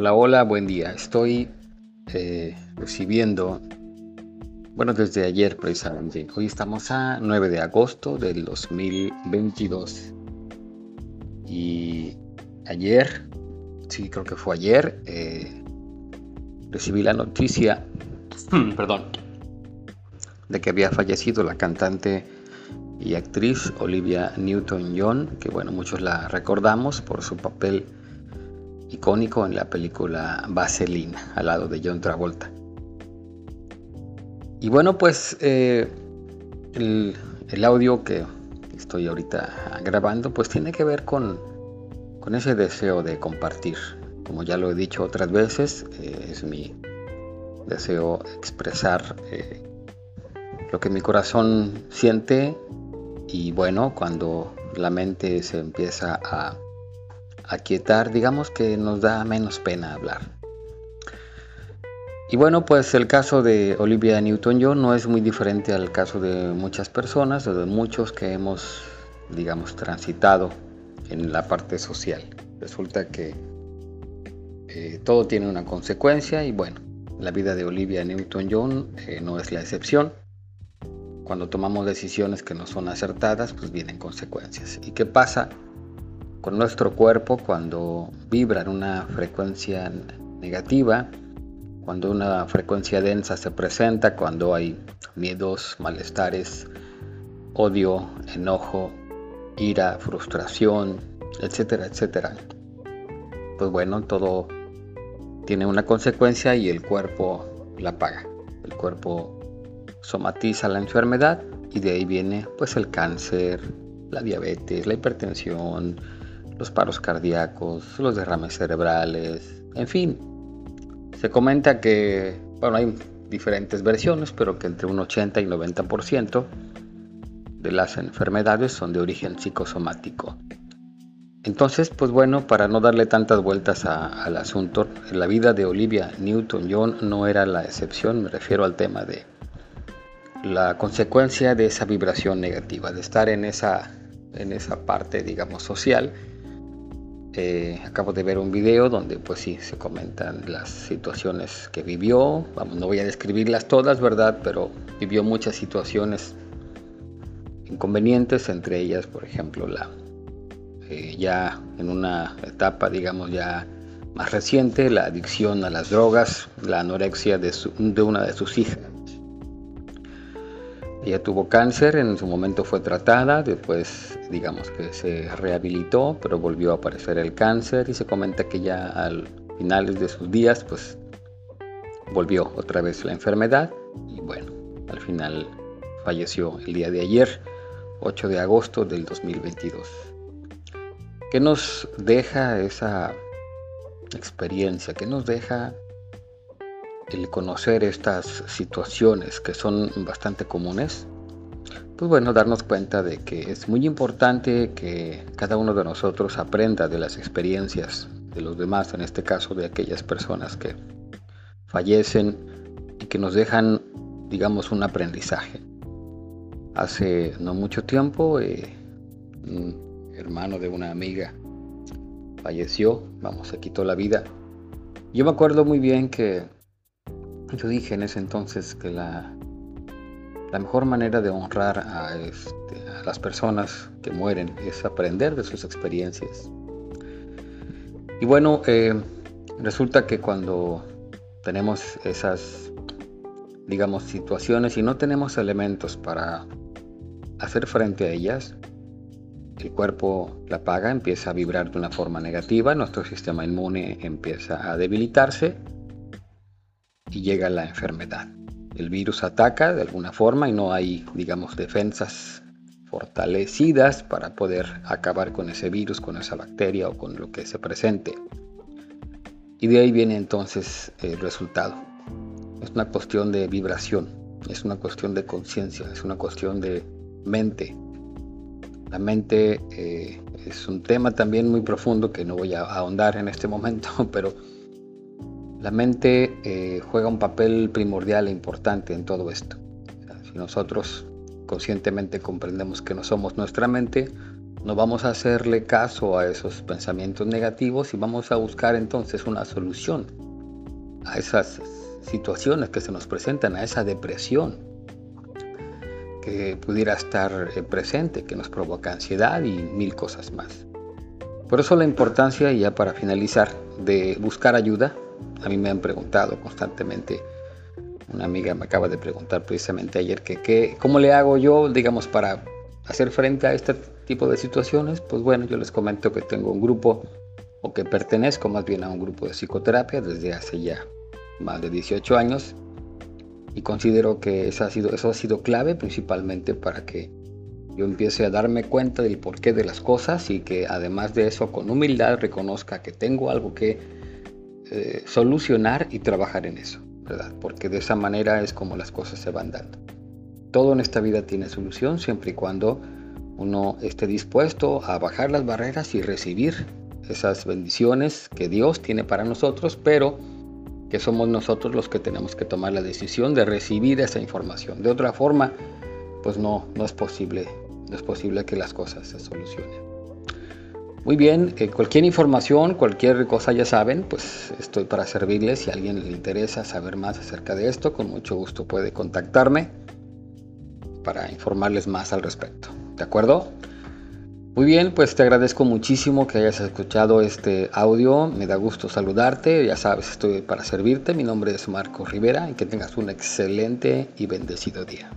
Hola, hola, buen día. Estoy eh, recibiendo, bueno, desde ayer precisamente. Hoy estamos a 9 de agosto del 2022. Y ayer, sí, creo que fue ayer, eh, recibí la noticia, perdón, de que había fallecido la cantante y actriz Olivia Newton-John, que bueno, muchos la recordamos por su papel icónico en la película Vaselina, al lado de John Travolta. Y bueno, pues eh, el, audio que estoy ahorita grabando, pues tiene que ver con, con ese deseo de compartir. Como ya lo he dicho otras veces, eh, es mi deseo expresar eh, lo que mi corazón siente y bueno, cuando la mente se empieza a aquietar, digamos que nos da menos pena hablar. Y bueno, pues el caso de Olivia Newton-John no es muy diferente al caso de muchas personas de muchos que hemos, digamos, transitado en la parte social. Resulta que eh, todo tiene una consecuencia y bueno, la vida de Olivia Newton-John eh, no es la excepción. Cuando tomamos decisiones que no son acertadas, pues vienen consecuencias. ¿Y qué pasa con nuestro cuerpo cuando vibra en una frecuencia negativa, cuando una frecuencia densa se presenta, cuando hay miedos, malestares, odio, enojo, ira, frustración, etcétera, etcétera. Pues bueno, todo tiene una consecuencia y el cuerpo la paga. El cuerpo somatiza la enfermedad y de ahí viene pues el cáncer, la diabetes, la hipertensión, los paros cardíacos, los derrames cerebrales, en fin. Se comenta que, bueno, hay diferentes versiones, pero que entre un 80 y 90% de las enfermedades son de origen psicosomático. Entonces, pues bueno, para no darle tantas vueltas al asunto, la vida de Olivia Newton-John no era la excepción, me refiero al tema de la consecuencia de esa vibración negativa, de estar en esa, en esa parte, digamos, social eh, acabo de ver un video donde pues sí se comentan las situaciones que vivió. Vamos, no voy a describirlas todas, ¿verdad? Pero vivió muchas situaciones inconvenientes, entre ellas, por ejemplo, la eh, ya en una etapa, digamos, ya más reciente, la adicción a las drogas, la anorexia de, de una de sus hijas. Ella tuvo cáncer, en su momento fue tratada, después digamos que se rehabilitó, pero volvió a aparecer el cáncer y se comenta que ya al finales de sus días pues volvió otra vez la enfermedad y bueno, al final falleció el día de ayer, 8 de agosto del 2022. ¿Qué nos deja esa experiencia? ¿Qué nos deja el conocer estas situaciones que son bastante comunes, pues bueno, darnos cuenta de que es muy importante que cada uno de nosotros aprenda de las experiencias de los demás, en este caso de aquellas personas que fallecen y que nos dejan, digamos, un aprendizaje. Hace no mucho tiempo, eh, un hermano de una amiga falleció, vamos, se quitó la vida. Yo me acuerdo muy bien que yo dije en ese entonces que la, mejor manera de honrar a, este, a las personas que mueren es aprender de sus experiencias. Y bueno, eh, resulta que cuando tenemos esas, digamos, situaciones y no tenemos elementos para hacer frente a ellas, el cuerpo la paga, empieza a vibrar de una forma negativa, nuestro sistema inmune empieza a debilitarse y llega la enfermedad. El virus ataca de alguna forma y no hay, digamos, defensas fortalecidas para poder acabar con ese virus, con esa bacteria o con lo que se presente. Y de ahí viene entonces el resultado. Es una cuestión de vibración, es una cuestión de conciencia, es una cuestión de mente. La mente eh, es un tema también muy profundo que no voy a ahondar en este momento, pero la mente eh, juega un papel primordial e importante en todo esto. si nosotros conscientemente comprendemos que no somos nuestra mente, no vamos a hacerle caso a esos pensamientos negativos y vamos a buscar entonces una solución a esas situaciones que se nos presentan, a esa depresión que pudiera estar eh, presente, que nos provoca ansiedad y mil cosas más. Por eso la importancia, ya para finalizar, de buscar ayuda. A mí me han preguntado constantemente, una amiga me acaba de preguntar precisamente ayer que, cómo le hago yo, digamos, para hacer frente a este tipo de situaciones. Pues bueno, yo les comento que tengo un grupo, o que pertenezco más bien a un grupo de psicoterapia desde hace ya más de 18 años. Y considero que eso ha sido, eso ha sido clave principalmente para que yo empiece a darme cuenta del porqué de las cosas y que además de eso con humildad reconozca que tengo algo que eh, solucionar y trabajar en eso, ¿verdad? Porque de esa manera es como las cosas se van dando. Todo en esta vida tiene solución siempre y cuando uno esté dispuesto a bajar las barreras y recibir esas bendiciones que Dios tiene para nosotros, pero que somos nosotros los que tenemos que tomar la decisión de recibir esa información. De otra forma, pues no, no es posible es posible que las cosas se solucionen. Muy bien, eh, cualquier información, cualquier cosa ya saben, pues estoy para servirles. Si a alguien le interesa saber más acerca de esto, con mucho gusto puede contactarme para informarles más al respecto. ¿De acuerdo? Muy bien, pues te agradezco muchísimo que hayas escuchado este audio. Me da gusto saludarte. Ya sabes, estoy para servirte. Mi nombre es Marco Rivera y que tengas un excelente y bendecido día.